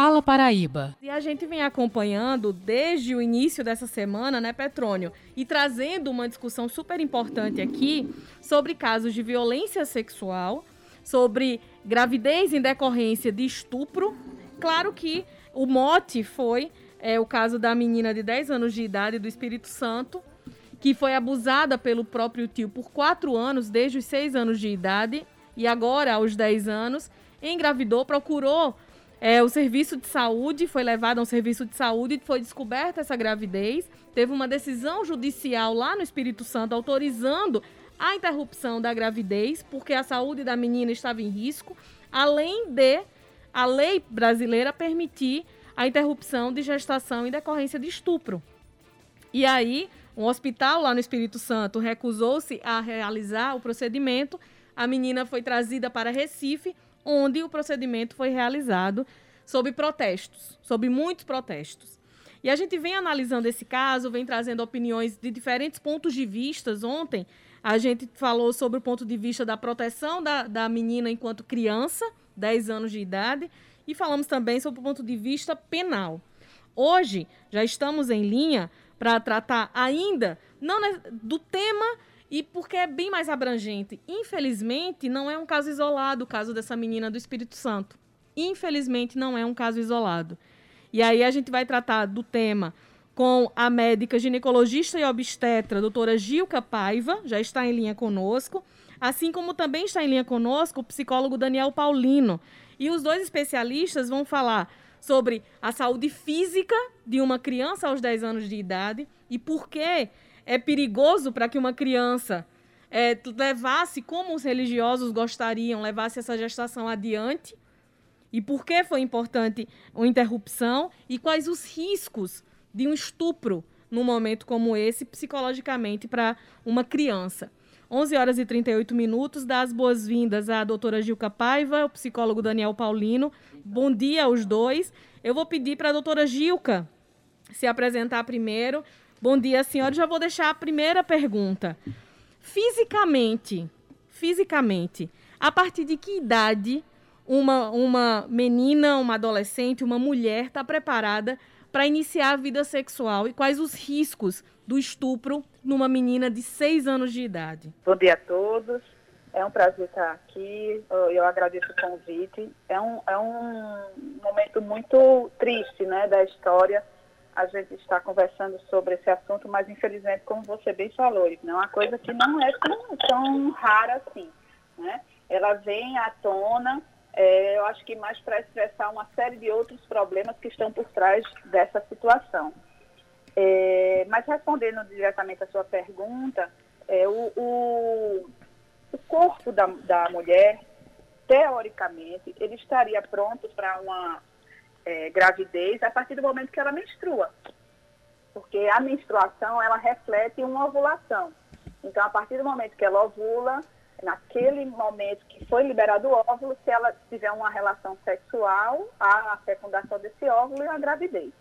Fala Paraíba. E a gente vem acompanhando desde o início dessa semana, né, Petrônio, e trazendo uma discussão super importante aqui sobre casos de violência sexual, sobre gravidez em decorrência de estupro. Claro que o mote foi é, o caso da menina de 10 anos de idade do Espírito Santo, que foi abusada pelo próprio tio por quatro anos, desde os seis anos de idade, e agora, aos 10 anos, engravidou, procurou é, o serviço de saúde, foi levado a um serviço de saúde, foi descoberta essa gravidez, teve uma decisão judicial lá no Espírito Santo autorizando a interrupção da gravidez, porque a saúde da menina estava em risco, além de a lei brasileira permitir a interrupção de gestação em decorrência de estupro. E aí, um hospital lá no Espírito Santo recusou-se a realizar o procedimento, a menina foi trazida para Recife onde o procedimento foi realizado sob protestos, sob muitos protestos. E a gente vem analisando esse caso, vem trazendo opiniões de diferentes pontos de vista. Ontem a gente falou sobre o ponto de vista da proteção da, da menina enquanto criança, 10 anos de idade, e falamos também sobre o ponto de vista penal. Hoje já estamos em linha para tratar ainda não do tema e porque é bem mais abrangente. Infelizmente, não é um caso isolado o caso dessa menina do Espírito Santo. Infelizmente, não é um caso isolado. E aí a gente vai tratar do tema com a médica ginecologista e obstetra, doutora Gilca Paiva, já está em linha conosco, assim como também está em linha conosco o psicólogo Daniel Paulino. E os dois especialistas vão falar sobre a saúde física de uma criança aos 10 anos de idade e por que é perigoso para que uma criança é, levasse, como os religiosos gostariam, levasse essa gestação adiante. E por que foi importante uma interrupção e quais os riscos de um estupro num momento como esse, psicologicamente, para uma criança. 11 horas e 38 minutos, dá as boas-vindas à doutora Gilca Paiva, o psicólogo Daniel Paulino. Bom dia aos dois. Eu vou pedir para a doutora Gilca se apresentar primeiro, Bom dia, senhora. Já vou deixar a primeira pergunta. Fisicamente, fisicamente, a partir de que idade uma, uma menina, uma adolescente, uma mulher está preparada para iniciar a vida sexual e quais os riscos do estupro numa menina de seis anos de idade? Bom dia a todos. É um prazer estar aqui. Eu agradeço o convite. É um, é um momento muito triste né, da história a gente está conversando sobre esse assunto, mas infelizmente, como você bem falou, é uma coisa que não é tão, tão rara assim. Né? Ela vem à tona, é, eu acho que mais para expressar uma série de outros problemas que estão por trás dessa situação. É, mas respondendo diretamente à sua pergunta, é, o, o, o corpo da, da mulher, teoricamente, ele estaria pronto para uma é, gravidez a partir do momento que ela menstrua. Porque a menstruação, ela reflete uma ovulação. Então, a partir do momento que ela ovula, naquele momento que foi liberado o óvulo, se ela tiver uma relação sexual, há a fecundação desse óvulo e a gravidez.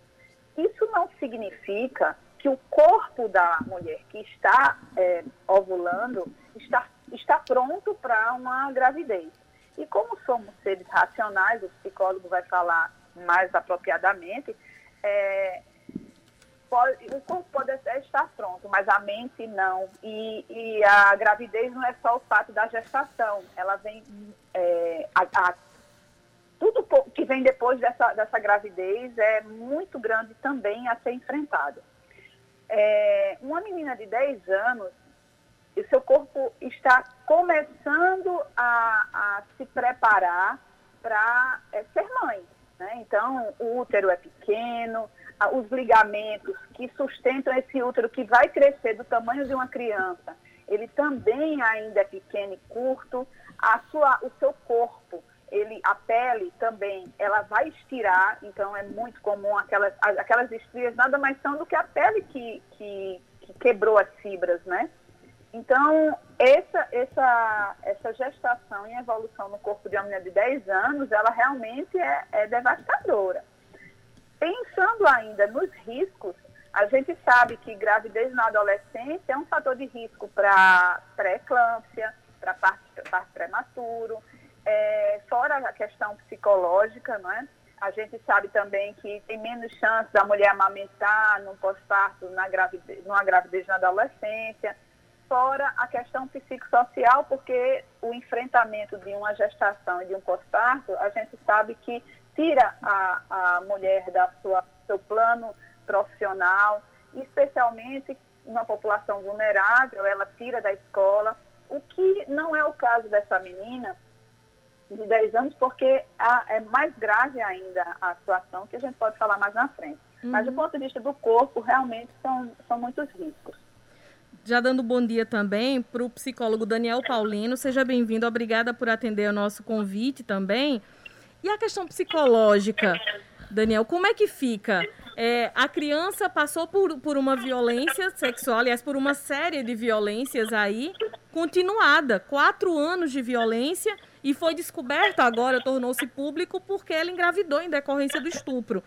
Isso não significa que o corpo da mulher que está é, ovulando está, está pronto para uma gravidez. E como somos seres racionais, o psicólogo vai falar mais apropriadamente, é, pode, o corpo pode até estar pronto, mas a mente não. E, e, a gravidez não é só o fato da gestação, ela vem. É, a, a, tudo que vem depois dessa, dessa gravidez é muito grande também a ser enfrentado. É, uma menina de 10 anos, o seu corpo está começando a, a se preparar para é, ser mãe. Né? Então, o útero é pequeno, os ligamentos que sustentam esse útero, que vai crescer do tamanho de uma criança, ele também ainda é pequeno e curto. A sua, o seu corpo, ele, a pele também, ela vai estirar, então é muito comum aquelas, aquelas estrias nada mais são do que a pele que, que, que quebrou as fibras, né? Então, essa, essa, essa gestação e evolução no corpo de uma menina de 10 anos, ela realmente é, é devastadora. Pensando ainda nos riscos, a gente sabe que gravidez na adolescência é um fator de risco para pré-eclâmpsia, para parto, parto prematuro, é, fora a questão psicológica, não é? A gente sabe também que tem menos chance da mulher amamentar no pós-parto, na numa gravidez na adolescência. Fora a questão psicossocial, porque o enfrentamento de uma gestação e de um pós-parto, a gente sabe que tira a, a mulher da sua seu plano profissional, especialmente uma população vulnerável, ela tira da escola, o que não é o caso dessa menina de 10 anos, porque a, é mais grave ainda a situação, que a gente pode falar mais na frente. Uhum. Mas do ponto de vista do corpo, realmente são, são muitos riscos. Já dando bom dia também para o psicólogo Daniel Paulino. Seja bem-vindo, obrigada por atender o nosso convite também. E a questão psicológica, Daniel, como é que fica? É, a criança passou por, por uma violência sexual, aliás, por uma série de violências aí, continuada. Quatro anos de violência e foi descoberto agora, tornou-se público, porque ela engravidou em decorrência do estupro.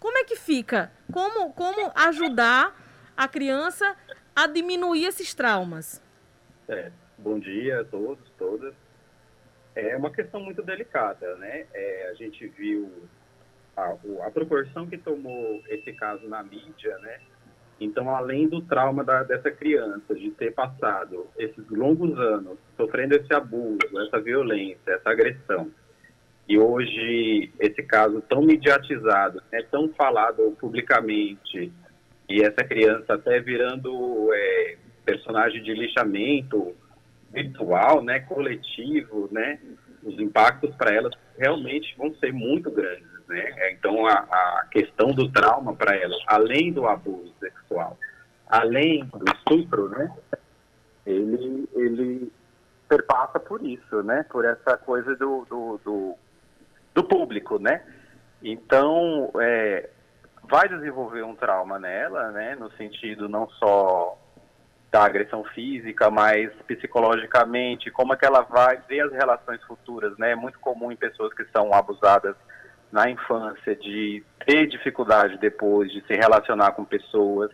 Como é que fica? Como, como ajudar a criança a diminuir esses traumas? É, bom dia a todos, todas. É uma questão muito delicada, né? É, a gente viu a, a, proporção que tomou esse caso na mídia, né? Então, além do trauma da, dessa criança, de ter passado esses longos anos sofrendo esse abuso, essa violência, essa agressão, e hoje esse caso tão mediatizado, né, tão falado publicamente, e essa criança até virando é, personagem de lixamento virtual, né, coletivo, né, os impactos para ela realmente vão ser muito grandes. Né? É, então, a, a questão do trauma para ela, além do abuso sexual, além do estupro, né? ele, ele perpassa por isso, né? por essa coisa do, do, do, do público. Né? Então, é, vai desenvolver um trauma nela, né? no sentido não só da agressão física, mas psicologicamente, como é que ela vai ver as relações futuras, né? É muito comum em pessoas que são abusadas na infância de ter dificuldade depois de se relacionar com pessoas,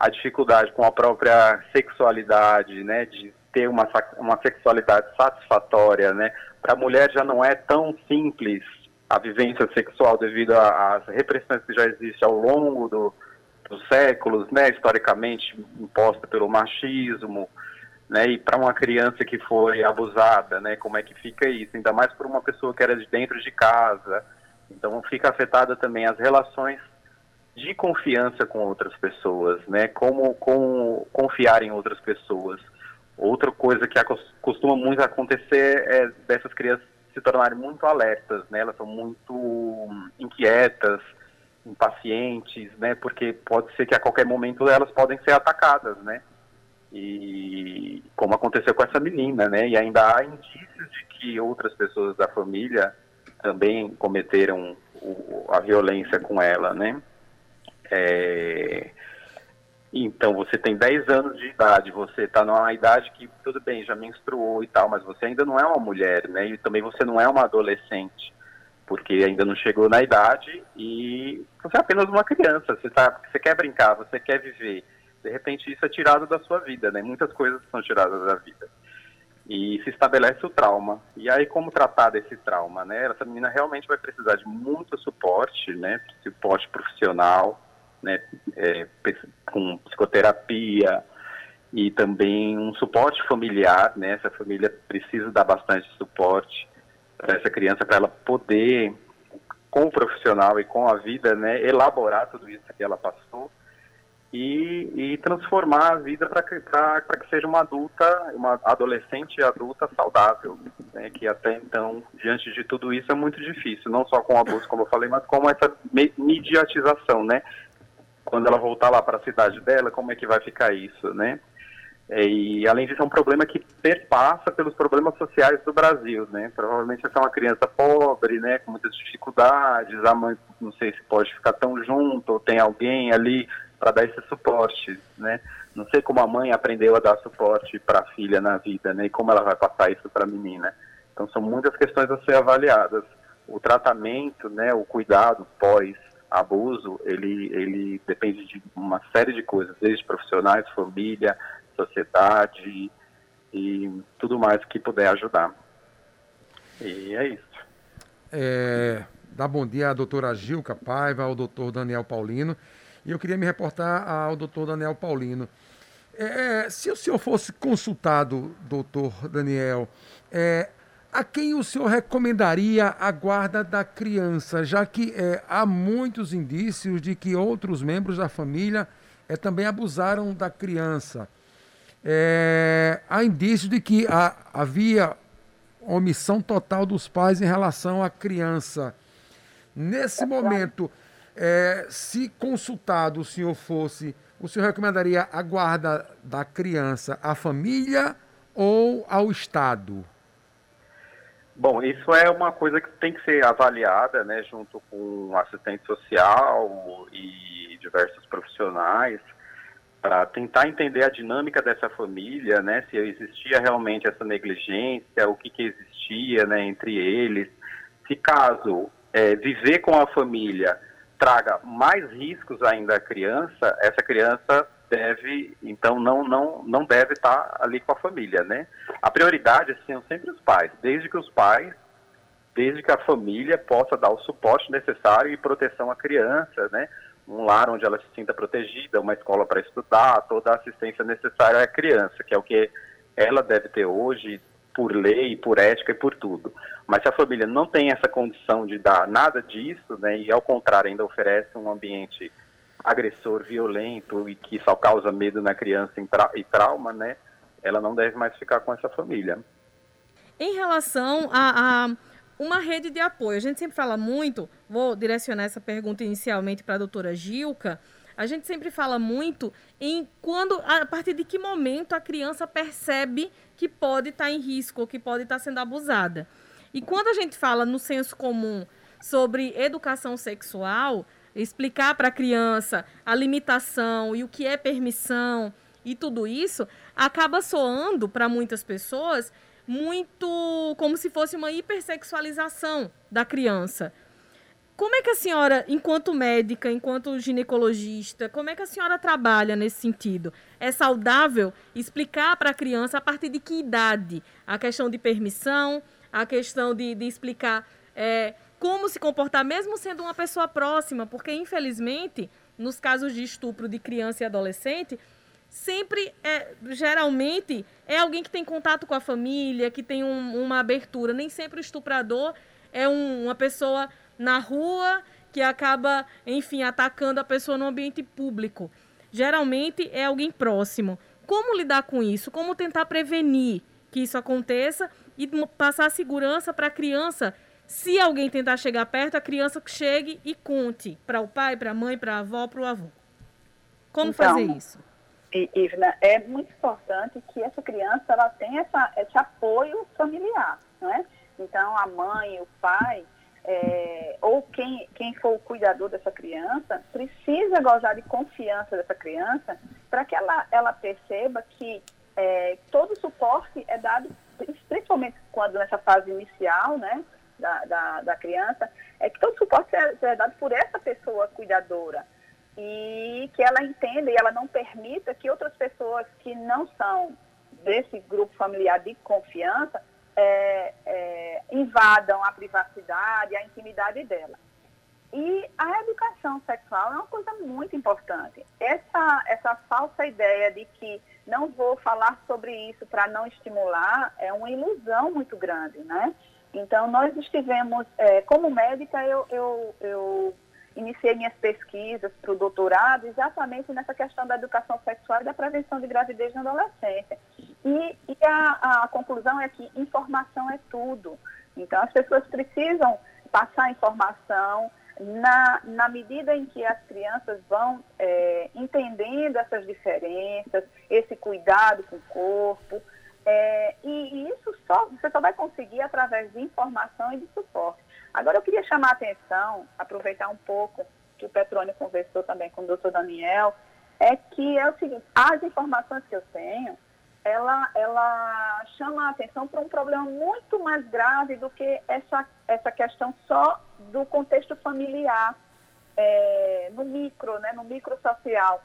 a dificuldade com a própria sexualidade, né, de ter uma, uma sexualidade satisfatória, né, para a mulher já não é tão simples a vivência sexual devido às repressões que já existem ao longo do, dos séculos, né, historicamente imposta pelo machismo, né, e para uma criança que foi abusada, né, como é que fica isso? Ainda mais para uma pessoa que era de dentro de casa, então fica afetada também as relações de confiança com outras pessoas, né? Como, como confiar em outras pessoas. Outra coisa que costuma muito acontecer é dessas crianças se tornarem muito alertas, né? Elas são muito inquietas, impacientes, né? Porque pode ser que a qualquer momento elas podem ser atacadas, né? E como aconteceu com essa menina, né? E ainda há indícios de que outras pessoas da família também cometeram o, a violência com ela, né? É, então, você tem 10 anos de idade, você está numa idade que, tudo bem, já menstruou e tal, mas você ainda não é uma mulher, né? E também você não é uma adolescente, porque ainda não chegou na idade e você é apenas uma criança, você, tá, você quer brincar, você quer viver. De repente, isso é tirado da sua vida, né? Muitas coisas são tiradas da vida e se estabelece o trauma. E aí, como tratar desse trauma, né? Essa menina realmente vai precisar de muito suporte, né? Suporte profissional, né? É, com psicoterapia e também um suporte familiar, né? Essa família precisa dar bastante suporte para essa criança, para ela poder, com o profissional e com a vida, né? Elaborar tudo isso que ela passou e, e transformar a vida para que, seja uma adulta, uma adolescente adulta saudável, né, que até então, diante de tudo isso, é muito difícil, não só com o abuso, como eu falei, mas com essa mediatização, né? Quando ela voltar lá para a cidade dela, como é que vai ficar isso, né? É, e além disso é um problema que perpassa pelos problemas sociais do Brasil, né? Provavelmente essa é uma criança pobre, né, com muitas dificuldades, a mãe não sei se pode ficar tão junto, ou tem alguém ali para dar esse suporte, né? Não sei como a mãe aprendeu a dar suporte para a filha na vida, né? E como ela vai passar isso para a menina. Então são muitas questões a ser avaliadas. O tratamento, né? O cuidado pós abuso, ele ele depende de uma série de coisas, desde profissionais, família, sociedade e tudo mais que puder ajudar. E é isso. É, dar bom dia à doutora Gilca Paiva, ao doutor Daniel Paulino. E eu queria me reportar ao doutor Daniel Paulino. É, se o senhor fosse consultado, doutor Daniel, é, a quem o senhor recomendaria a guarda da criança, já que é, há muitos indícios de que outros membros da família é, também abusaram da criança? É, há indícios de que há, havia omissão total dos pais em relação à criança. Nesse momento, é, se consultado o senhor fosse, o senhor recomendaria a guarda da criança à família ou ao Estado? Bom, isso é uma coisa que tem que ser avaliada, né, junto com assistente social e diversos profissionais, para tentar entender a dinâmica dessa família, né, se existia realmente essa negligência, o que, que existia, né, entre eles, se caso é, viver com a família traga mais riscos ainda à criança, essa criança deve, então, não, não, não deve estar ali com a família, né? A prioridade são sempre os pais, desde que os pais, desde que a família possa dar o suporte necessário e proteção à criança, né? Um lar onde ela se sinta protegida, uma escola para estudar, toda a assistência necessária à criança, que é o que ela deve ter hoje, por lei, por ética e por tudo. Mas se a família não tem essa condição de dar nada disso, né, e ao contrário ainda oferece um ambiente agressor, violento e que só causa medo na criança e trauma, né, ela não deve mais ficar com essa família. Em relação a, a uma rede de apoio, a gente sempre fala muito, vou direcionar essa pergunta inicialmente para a doutora Gilca, a gente sempre fala muito em quando, a partir de que momento a criança percebe que pode estar em risco que pode estar sendo abusada. E quando a gente fala no senso comum sobre educação sexual, explicar para a criança a limitação e o que é permissão e tudo isso, acaba soando para muitas pessoas muito como se fosse uma hipersexualização da criança. Como é que a senhora, enquanto médica, enquanto ginecologista, como é que a senhora trabalha nesse sentido? É saudável explicar para a criança a partir de que idade a questão de permissão, a questão de, de explicar é, como se comportar, mesmo sendo uma pessoa próxima, porque infelizmente, nos casos de estupro de criança e adolescente, sempre é, geralmente é alguém que tem contato com a família, que tem um, uma abertura. Nem sempre o estuprador é um, uma pessoa na rua que acaba, enfim, atacando a pessoa no ambiente público. Geralmente é alguém próximo. Como lidar com isso? Como tentar prevenir que isso aconteça e passar segurança para a criança se alguém tentar chegar perto, a criança chegue e conte para o pai, para a mãe, para a avó, para o avô. Como então, fazer isso? Ivna, é muito importante que essa criança ela tenha essa, esse apoio familiar, não é? Então, a mãe, o pai, é, ou quem, quem for o cuidador dessa criança, precisa gozar de confiança dessa criança para que ela, ela perceba que é, todo o suporte é dado, principalmente quando nessa fase inicial, né? Da, da, da criança, é que todo suporte é, é dado por essa pessoa cuidadora e que ela entenda e ela não permita que outras pessoas que não são desse grupo familiar de confiança é, é, invadam a privacidade, a intimidade dela. E a educação sexual é uma coisa muito importante. Essa, essa falsa ideia de que não vou falar sobre isso para não estimular é uma ilusão muito grande, né? Então, nós estivemos, é, como médica, eu, eu, eu iniciei minhas pesquisas para o doutorado exatamente nessa questão da educação sexual e da prevenção de gravidez na adolescência. E, e a, a, conclusão é que informação é tudo. Então, as pessoas precisam passar informação na, na medida em que as crianças vão é, entendendo essas diferenças, esse cuidado com o corpo, é, e, isso só, você só vai conseguir através de informação e de suporte. Agora, eu queria chamar a atenção, aproveitar um pouco que o Petrônio conversou também com o doutor Daniel, é que é o seguinte, as informações que eu tenho, ela, ela chama a atenção para um problema muito mais grave do que essa, essa questão só do contexto familiar, é, no micro, né, no micro social.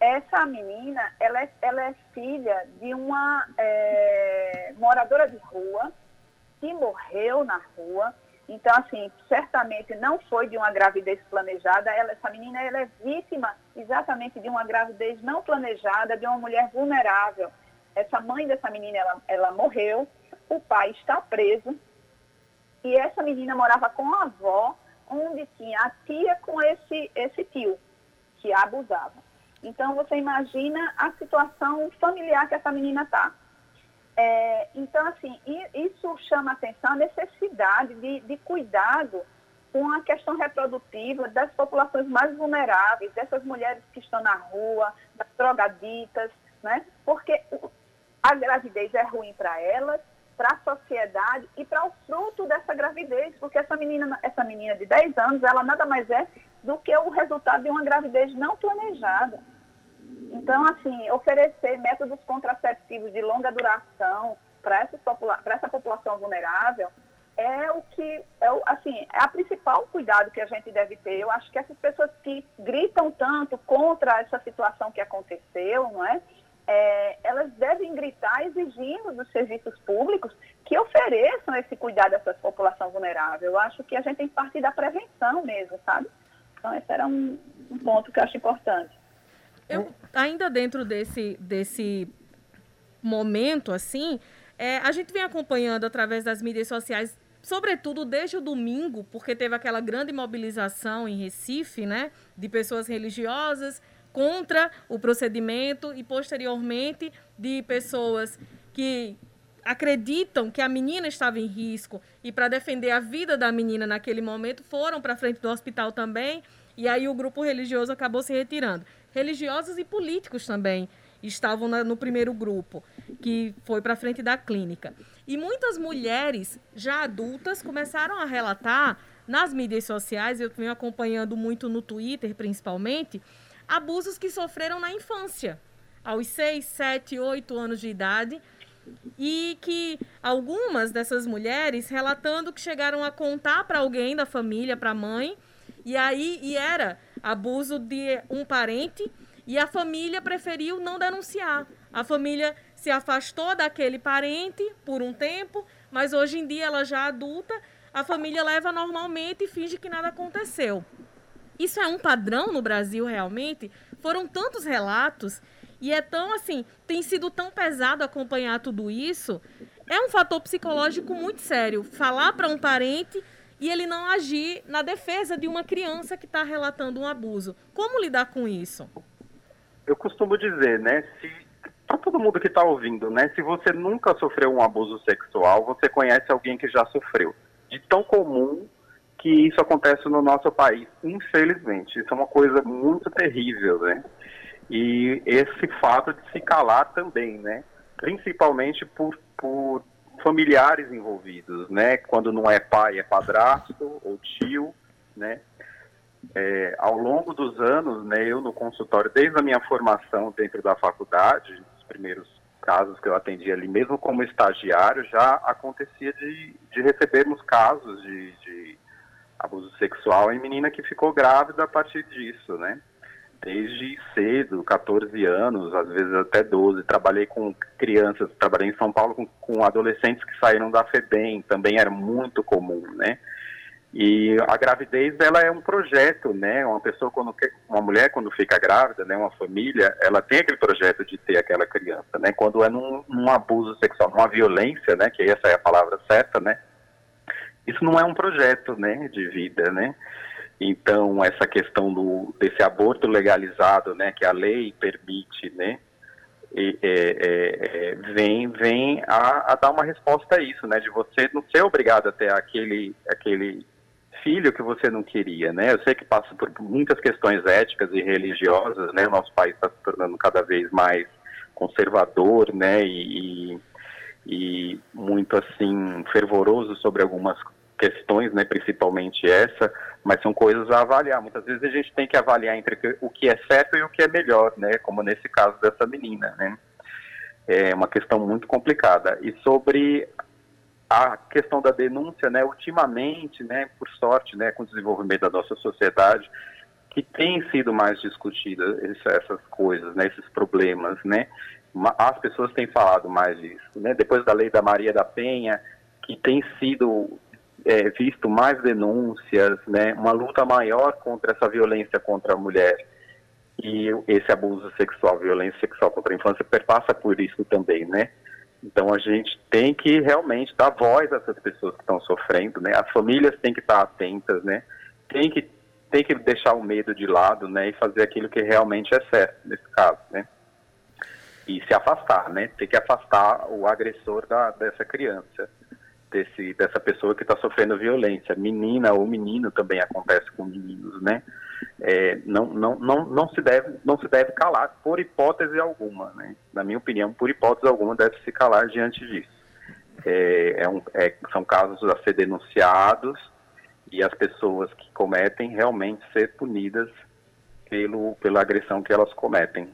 Essa menina, ela é, ela é filha de uma é, moradora de rua que morreu na rua Então, assim, certamente não foi de uma gravidez planejada. Ela, essa menina ela é vítima exatamente de uma gravidez não planejada, de uma mulher vulnerável. Essa mãe dessa menina, ela, ela morreu, o pai está preso, e essa menina morava com a avó, onde tinha a tia com esse, esse tio, que a abusava. Então, você imagina a situação familiar que essa menina está. É, então, assim, isso chama atenção a necessidade de, de cuidado com a questão reprodutiva das populações mais vulneráveis, dessas mulheres que estão na rua, das drogaditas, né? Porque a gravidez é ruim para elas, para a sociedade e para o fruto dessa gravidez, porque essa menina, essa menina de 10 anos, ela nada mais é do que o resultado de uma gravidez não planejada. Então, assim, oferecer métodos contraceptivos de longa duração para essa, popula essa população vulnerável é o que, é o, assim, é a principal cuidado que a gente deve ter. Eu acho que essas pessoas que gritam tanto contra essa situação que aconteceu, não é? é elas devem gritar exigindo dos serviços públicos que ofereçam esse cuidado a essa população vulnerável. Eu acho que a gente tem que partir da prevenção mesmo, sabe? Então, esse era um, um ponto que eu acho importante. Eu, ainda dentro desse, desse momento, assim, é, a gente vem acompanhando através das mídias sociais, sobretudo desde o domingo, porque teve aquela grande mobilização em Recife, né, de pessoas religiosas contra o procedimento e posteriormente de pessoas que acreditam que a menina estava em risco e para defender a vida da menina naquele momento foram para frente do hospital também e aí o grupo religioso acabou se retirando religiosos e políticos também estavam na, no primeiro grupo, que foi para frente da clínica. E muitas mulheres já adultas começaram a relatar nas mídias sociais, eu venho acompanhando muito no Twitter principalmente, abusos que sofreram na infância, aos 6, 7, 8 anos de idade, e que algumas dessas mulheres relatando que chegaram a contar para alguém da família, para a mãe, e aí e era abuso de um parente e a família preferiu não denunciar. A família se afastou daquele parente por um tempo, mas hoje em dia ela já adulta, a família leva normalmente e finge que nada aconteceu. Isso é um padrão no Brasil realmente? Foram tantos relatos e é tão assim, tem sido tão pesado acompanhar tudo isso. É um fator psicológico muito sério. Falar para um parente e ele não agir na defesa de uma criança que está relatando um abuso. Como lidar com isso? Eu costumo dizer, né, se para todo mundo que está ouvindo, né, se você nunca sofreu um abuso sexual, você conhece alguém que já sofreu. De tão comum que isso acontece no nosso país, infelizmente. Isso é uma coisa muito terrível, né? E esse fato de se calar também, né? Principalmente por, por familiares envolvidos, né? Quando não é pai, é padrasto ou tio, né? É, ao longo dos anos, né, eu no consultório, desde a minha formação dentro da faculdade, os primeiros casos que eu atendi ali, mesmo como estagiário, já acontecia de, de recebermos casos de, de abuso sexual em menina que ficou grávida a partir disso, né? Desde cedo, 14 anos, às vezes até 12. Trabalhei com crianças, trabalhei em São Paulo com, com adolescentes que saíram da FEBEM, também era muito comum, né? E a gravidez, ela é um projeto, né? Uma pessoa, quando uma mulher, quando fica grávida, né? Uma família, ela tem aquele projeto de ter aquela criança, né? Quando é num, num abuso sexual, numa violência, né? Que essa é a palavra certa, né? Isso não é um projeto, né? De vida, né? Então, essa questão do, desse aborto legalizado, né, que a lei permite, né, e, é, é, é, vem, vem a, a, dar uma resposta a isso, né, de você não ser obrigado a ter aquele, aquele filho que você não queria, né. Eu sei que passa por muitas questões éticas e religiosas, né, o nosso país está se tornando cada vez mais conservador, né, e, e, e muito assim fervoroso sobre algumas questões, né, principalmente essa, mas são coisas a avaliar. Muitas vezes a gente tem que avaliar entre o que é certo e o que é melhor, né, como nesse caso dessa menina, né. É uma questão muito complicada. E sobre a questão da denúncia, né, ultimamente, né, por sorte, né, com o desenvolvimento da nossa sociedade, que tem sido mais discutida essas coisas, né, esses problemas, né, as pessoas têm falado mais disso, né, depois da lei da Maria da Penha, que tem sido é, visto mais denúncias, né, uma luta maior contra essa violência contra a mulher e esse abuso sexual, violência sexual contra a infância perpassa por isso também, né? Então a gente tem que realmente dar voz a essas pessoas que estão sofrendo, né? As famílias têm que estar atentas, né? Tem que tem que deixar o medo de lado, né? E fazer aquilo que realmente é certo nesse caso, né? E se afastar, né? Tem que afastar o agressor da, dessa criança, desse dessa pessoa que está sofrendo violência, menina ou menino também acontece com meninos, né? É, não, não, não, não, se deve, não se deve calar por hipótese alguma. Né? Na minha opinião, por hipótese alguma, deve se calar diante disso. É, é um, é, são casos a ser denunciados e as pessoas que cometem realmente ser punidas pelo, pela agressão que elas cometem.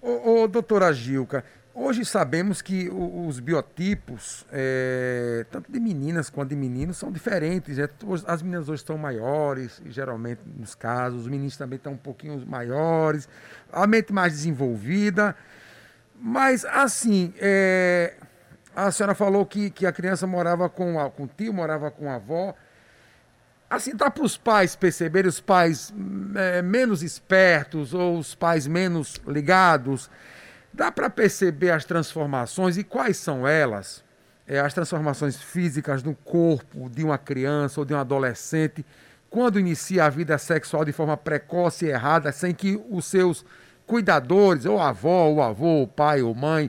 Ô, ô doutora Gilca, Hoje sabemos que os biotipos, é, tanto de meninas quanto de meninos, são diferentes. Né? As meninas hoje estão maiores, geralmente nos casos, os meninos também estão um pouquinho maiores, a mente mais desenvolvida. Mas, assim, é, a senhora falou que, que a criança morava com, a, com o tio, morava com a avó. Assim, dá para os pais perceberem, os pais é, menos espertos ou os pais menos ligados Dá para perceber as transformações e quais são elas? É, as transformações físicas no corpo de uma criança ou de um adolescente quando inicia a vida sexual de forma precoce e errada, sem que os seus cuidadores, ou avó, ou avô, ou pai, ou mãe,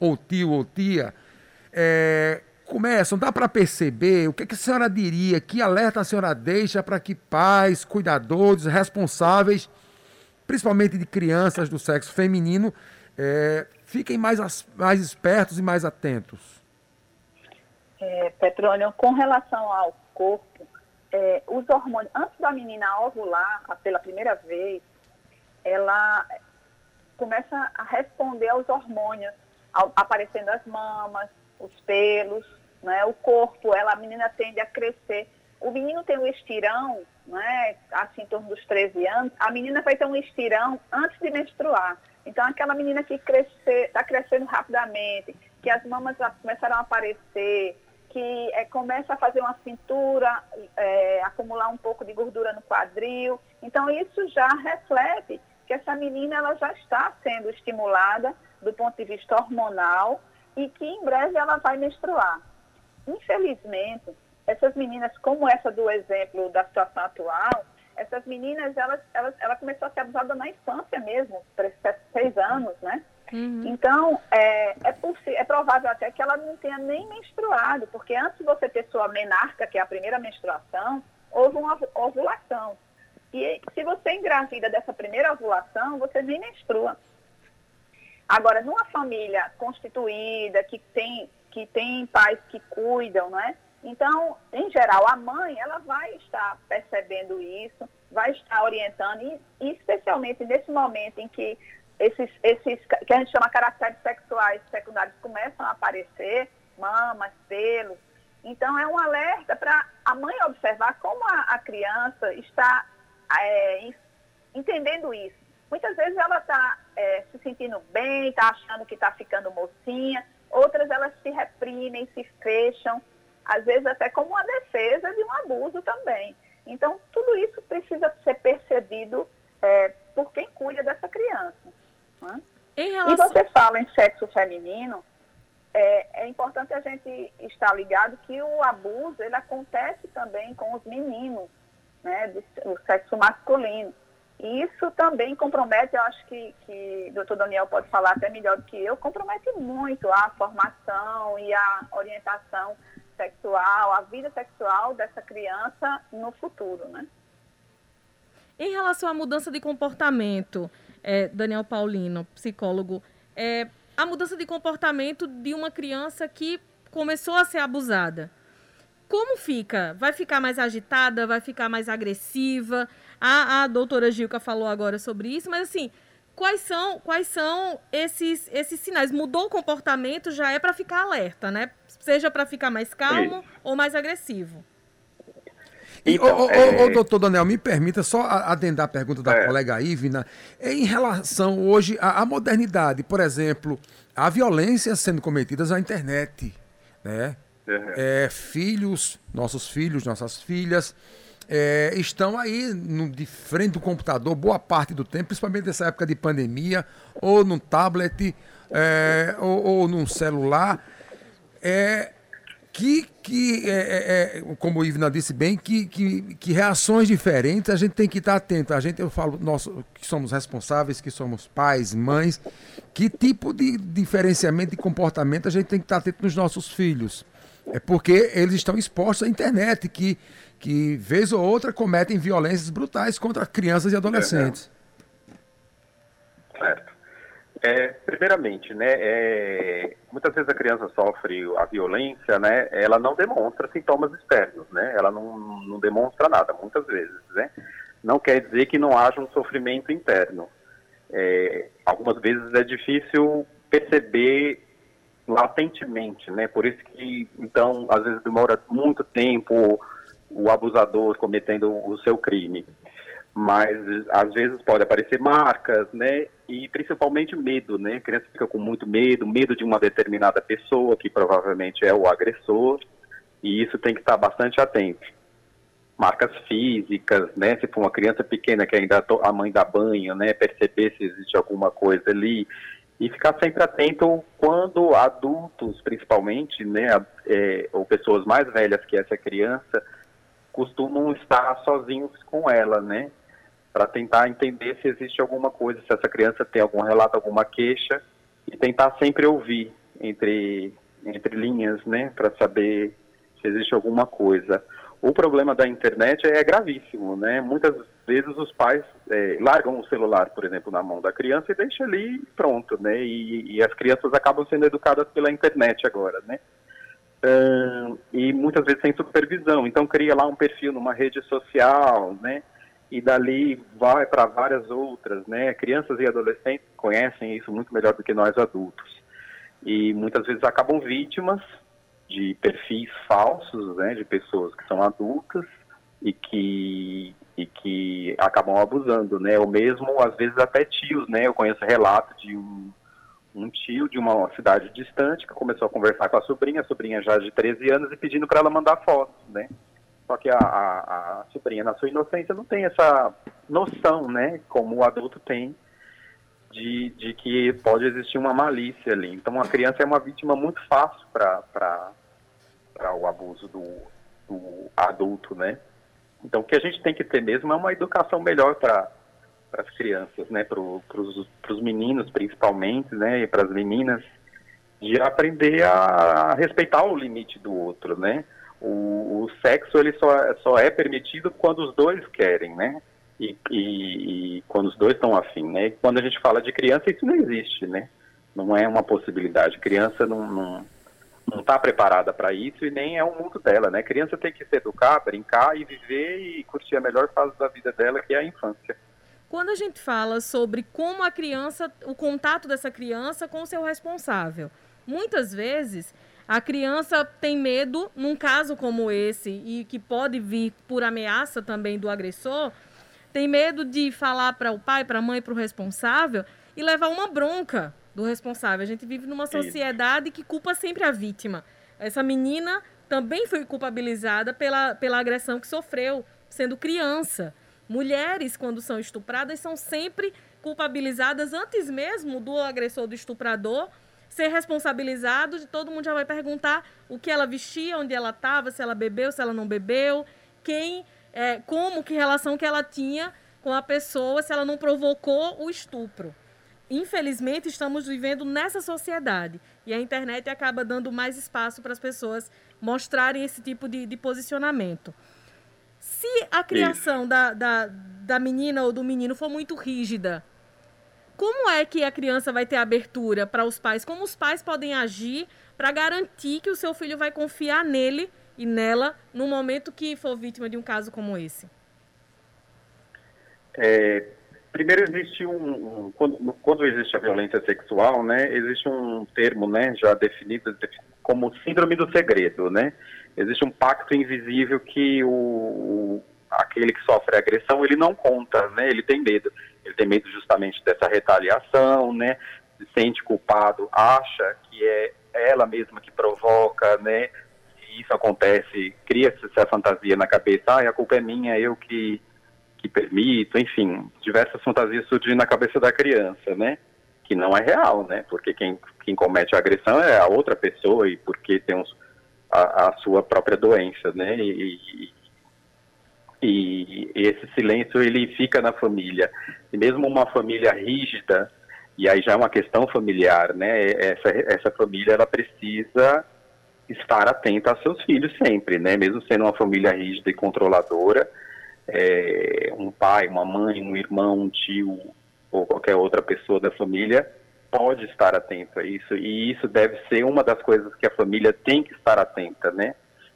ou tio, ou tia, é, começam, dá para perceber? O que, que, a senhora diria, que alerta a senhora deixa para que pais, cuidadores, responsáveis, principalmente de crianças do sexo feminino, é, fiquem mais, mais espertos e mais atentos. É, Petrônio, com relação ao corpo, é, os hormônios, antes da menina ovular pela primeira vez, ela começa a responder aos hormônios, ao, aparecendo as mamas, os pelos, né, o corpo, ela, a menina tende a crescer. O menino tem um estirão, né, assim, em torno dos 13 anos, a menina vai ter um estirão antes de menstruar. Então, aquela menina que está crescendo rapidamente, que as mamas começaram a aparecer, que é, começa a fazer uma cintura, é, acumular um pouco de gordura no quadril. Então, isso já reflete que essa menina ela já está sendo estimulada do ponto de vista hormonal e que em breve ela vai menstruar. Infelizmente, essas meninas, como essa do exemplo da situação atual, essas meninas, elas, elas, ela começou a ser abusada na infância mesmo, seis anos, né? Uhum. Então, é, é, é provável até que ela não tenha nem menstruado, porque antes de você ter sua menarca, que é a primeira menstruação, houve uma ovulação. E se você engravida dessa primeira ovulação, você nem menstrua. Agora, numa família constituída, que tem, que tem pais que cuidam, né? Então, em geral, a mãe, ela vai estar percebendo isso, vai estar orientando, e, e especialmente nesse momento em que esses, esses, que a gente chama caracteres sexuais secundários começam a aparecer, mamas, pelos. Então, é um alerta para a mãe observar como a, a criança está é, entendendo isso. Muitas vezes ela está é, se sentindo bem, está achando que está ficando mocinha, outras elas se reprimem, se fecham às vezes até como uma defesa de um abuso também. Então, tudo isso precisa ser percebido é, por quem cuida dessa criança. Né? Relação... E você fala em sexo feminino, é, é, importante a gente estar ligado que o abuso ele acontece também com os meninos, né, do sexo masculino. E isso também compromete, eu acho que, que o doutor Daniel pode falar até melhor do que eu, compromete muito a formação e a orientação sexual, a vida sexual dessa criança no futuro, né? Em relação à mudança de comportamento, é, Daniel Paulino, psicólogo, é, a mudança de comportamento de uma criança que começou a ser abusada. Como fica? Vai ficar mais agitada? Vai ficar mais agressiva? A, a doutora Gilca falou agora sobre isso, mas assim, quais são, quais são esses, esses sinais? Mudou o comportamento, já é para ficar alerta, né? Seja para ficar mais calmo Isso. ou mais agressivo. Então, ô, é... ô, doutor Daniel, me permita só adendar a pergunta da é. colega Ivna. Em relação hoje à, à, modernidade, por exemplo, a violência sendo cometidas na internet, né? uhum. é, filhos, nossos filhos, nossas filhas, é, estão aí no, de frente do computador boa parte do tempo, principalmente nessa época de pandemia, ou num tablet, é, ou, ou num celular. É, que, que é, é, é, como o Ivna disse bem, que, que, que, reações diferentes a gente tem que estar atento. A gente, eu falo, nós que somos responsáveis, que somos pais, mães, que tipo de diferenciamento de comportamento a gente tem que estar atento nos nossos filhos. É porque eles estão expostos à internet, que, que vez ou outra cometem violências brutais contra crianças e adolescentes. Certo. É, primeiramente, né, é, muitas vezes a criança sofre a violência, né, ela não demonstra sintomas externos, né, ela não, não demonstra nada, muitas vezes, né. Não quer dizer que não haja um sofrimento interno. É, algumas vezes é difícil perceber latentemente, né, por isso que, então, às vezes demora muito tempo o abusador cometendo o seu crime mas às vezes pode aparecer marcas, né? E principalmente medo, né? A criança fica com muito medo, medo de uma determinada pessoa que provavelmente é o agressor, e isso tem que estar bastante atento. Marcas físicas, né? Se for uma criança pequena que ainda a mãe dá banho, né? Perceber se existe alguma coisa ali e ficar sempre atento quando adultos, principalmente, né? É, ou pessoas mais velhas que essa criança costumam estar sozinhos com ela, né? Para tentar entender se existe alguma coisa, se essa criança tem algum relato, alguma queixa, e tentar sempre ouvir entre, entre linhas, né, para saber se existe alguma coisa. O problema da internet é gravíssimo, né? Muitas vezes os pais é, largam o celular, por exemplo, na mão da criança e deixam ali pronto, né? E, e as crianças acabam sendo educadas pela internet agora, né? Uh, e muitas vezes sem supervisão. Então cria lá um perfil numa rede social, né? E dali vai para várias outras, né? Crianças e adolescentes conhecem isso muito melhor do que nós adultos. E muitas vezes acabam vítimas de perfis falsos, né, de pessoas que são adultas e que e que acabam abusando, né? Ou mesmo às vezes até tios, né? Eu conheço relato de um um tio de uma cidade distante que começou a conversar com a sobrinha, a sobrinha já de 13 anos e pedindo para ela mandar fotos, né? Só que a, a, a, sobrinha, na sua inocência, não tem essa noção, né, como o adulto tem, de, de que pode existir uma malícia ali. Então, a criança é uma vítima muito fácil para o abuso do, do adulto, né? Então, o que a gente tem que ter mesmo é uma educação melhor para as crianças, né, para os meninos principalmente, né, e para as meninas, de aprender a respeitar o limite do outro, né? O, o sexo ele só, só é permitido quando os dois querem, né? E, e, e quando os dois estão afim, né? E quando a gente fala de criança, isso não existe, né? Não é uma possibilidade. Criança não, não não está preparada para isso e nem é o mundo dela, né? Criança tem que se educar, brincar e viver e curtir a melhor fase da vida dela, que é a infância. Quando a gente fala sobre como a criança, o contato dessa criança com o seu responsável, muitas vezes a criança tem medo, num caso como esse, e que pode vir por ameaça também do agressor, tem medo de falar para o pai, para a mãe, para o responsável e levar uma bronca do responsável. A gente vive numa sociedade que culpa sempre a vítima. Essa menina também foi culpabilizada pela, pela agressão que sofreu sendo criança. Mulheres, quando são estupradas, são sempre culpabilizadas antes mesmo do agressor, do estuprador, ser responsabilizado, de todo mundo já vai perguntar o que ela vestia, onde ela estava, se ela bebeu, se ela não bebeu, quem, é, como, que relação que ela tinha com a pessoa, se ela não provocou o estupro. Infelizmente, estamos vivendo nessa sociedade e a internet acaba dando mais espaço para as pessoas mostrarem esse tipo de, de posicionamento. Se a criação da, da, da menina ou do menino for muito rígida, como é que a criança vai ter abertura para os pais? Como os pais podem agir para garantir que o seu filho vai confiar nele e nela no momento que for vítima de um caso como esse? É, primeiro existe um, um quando, quando, existe a violência sexual, né, existe um termo, né, já definido como síndrome do segredo, né? Existe um pacto invisível que o, aquele que sofre agressão ele não conta, né? Ele tem medo. Ele tem medo justamente dessa retaliação, né? Se sente culpado, acha que é ela mesma que provoca, né? isso acontece, cria-se essa fantasia na cabeça, ah, a culpa é minha, eu que, que permito, enfim, diversas fantasias surgem na cabeça da criança, né? Que não é real, né? Porque quem, quem comete a agressão é a outra pessoa e porque tem uns, a, a sua própria doença, né? E, e, e, esse silêncio ele fica na família. E mesmo uma família rígida, e aí já é uma questão familiar, né? Essa, essa família ela precisa estar atenta aos seus filhos sempre, né? Mesmo sendo uma família rígida e controladora, é, um pai, uma mãe, um irmão, um tio ou qualquer outra pessoa da família pode estar atento a isso e isso deve ser uma das coisas que a família tem que estar atenta, né?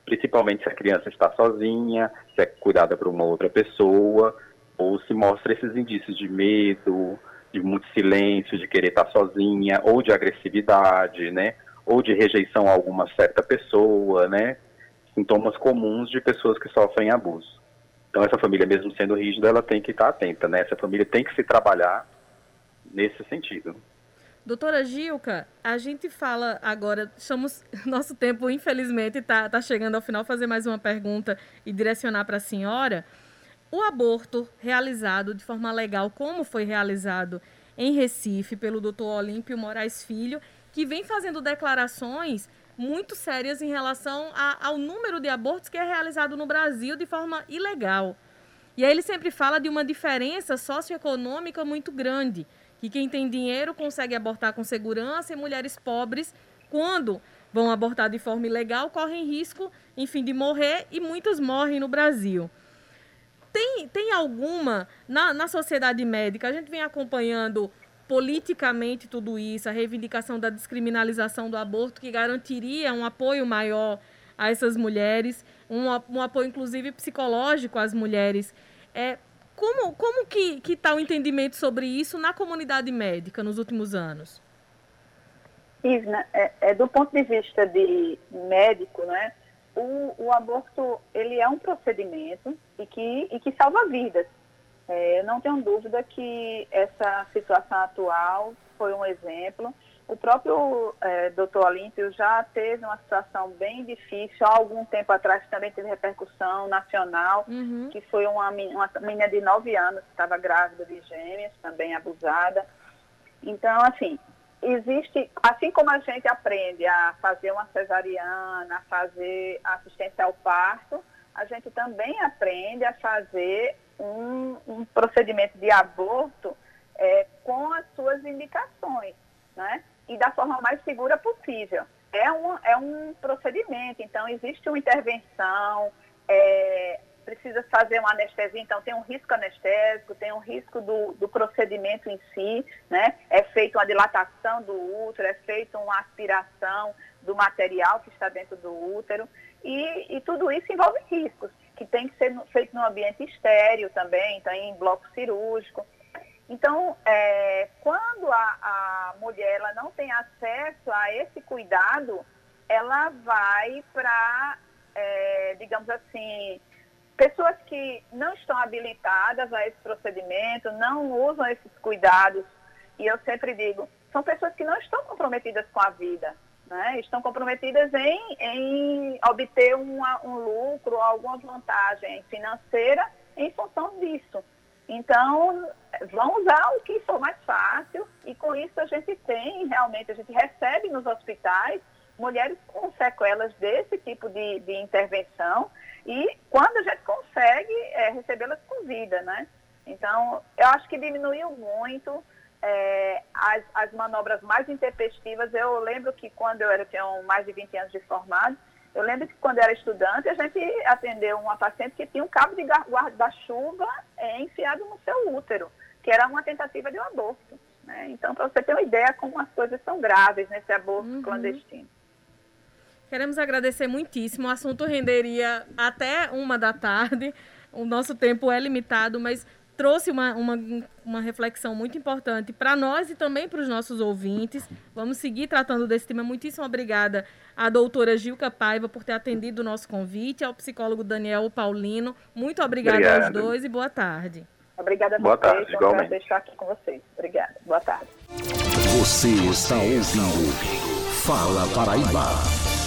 Principalmente se a criança está sozinha, se é cuidada por uma outra pessoa ou se mostra esses indícios de medo, de muito silêncio, de querer estar sozinha ou de agressividade, né? Ou de rejeição a alguma certa pessoa, né? Sintomas comuns de pessoas que sofrem abuso. Então essa família, mesmo sendo rígida, ela tem que estar atenta, né? Essa família tem que se trabalhar nesse sentido. Doutora Gilca, a gente fala agora, estamos, nosso tempo infelizmente está tá chegando ao final, fazer mais uma pergunta e direcionar para a senhora. O aborto realizado de forma legal, como foi realizado em Recife pelo doutor Olímpio Moraes Filho, que vem fazendo declarações muito sérias em relação a, ao número de abortos que é realizado no Brasil de forma ilegal. E aí ele sempre fala de uma diferença socioeconômica muito grande que quem tem dinheiro consegue abortar com segurança e mulheres pobres, quando vão abortar de forma ilegal, correm risco, enfim, de morrer e muitas morrem no Brasil. Tem, tem alguma, na, na sociedade médica, a gente vem acompanhando politicamente tudo isso, a reivindicação da descriminalização do aborto, que garantiria um apoio maior a essas mulheres, um, um apoio inclusive psicológico às mulheres. É, como, como que está o entendimento sobre isso na comunidade médica nos últimos anos? Isna, é, é, do ponto de vista de médico, né, o, o aborto ele é um procedimento e que, e que salva vidas. É, eu não tenho dúvida que essa situação atual foi um exemplo o próprio é, doutor Olímpio já teve uma situação bem difícil, há algum tempo atrás também teve repercussão nacional, uhum. que foi uma, uma menina de 9 anos que estava grávida de gêmeas, também abusada. Então, assim, existe, assim como a gente aprende a fazer uma cesariana, a fazer assistência ao parto, a gente também aprende a fazer um, um procedimento de aborto é, com as suas indicações, né? E da forma mais segura possível. É um, é um procedimento, então existe uma intervenção, é, precisa fazer uma anestesia, então tem um risco anestésico, tem um risco do, do procedimento em si, né? É feita uma dilatação do útero, é feita uma aspiração do material que está dentro do útero, e, e tudo isso envolve riscos, que tem que ser feito no ambiente estéreo também, então em bloco cirúrgico. Então, é, quando a, a mulher ela não tem acesso a esse cuidado, ela vai para, é, digamos assim, pessoas que não estão habilitadas a esse procedimento, não usam esses cuidados. E eu sempre digo, são pessoas que não estão comprometidas com a vida, né? estão comprometidas em, em obter uma, um lucro, alguma vantagem financeira em função disso. Então, vão usar o que for mais fácil e com isso a gente tem realmente, a gente recebe nos hospitais mulheres com sequelas desse tipo de, de intervenção e quando a gente consegue é, recebê-las com vida, né? Então, eu acho que diminuiu muito é, as, as manobras mais intempestivas. Eu lembro que quando eu era, tinha mais de 20 anos de formado, eu lembro que quando eu era estudante, a gente atendeu uma paciente que tinha um cabo de guarda-chuva enfiado no seu útero, que era uma tentativa de um aborto. Né? Então, para você ter uma ideia como as coisas são graves nesse aborto uhum. clandestino. Queremos agradecer muitíssimo. O assunto renderia até uma da tarde. O nosso tempo é limitado, mas trouxe uma, uma, uma reflexão muito importante para nós e também para os nossos ouvintes. Vamos seguir tratando desse tema. Muitíssimo obrigada à doutora Gilca Paiva por ter atendido o nosso convite, ao psicólogo Daniel Paulino. Muito obrigada Obrigado. aos dois e boa tarde. Obrigada a Boa vocês. tarde, igualmente. deixar aqui com vocês. Obrigada. Boa tarde. Você está ouvindo Fala Paraíba.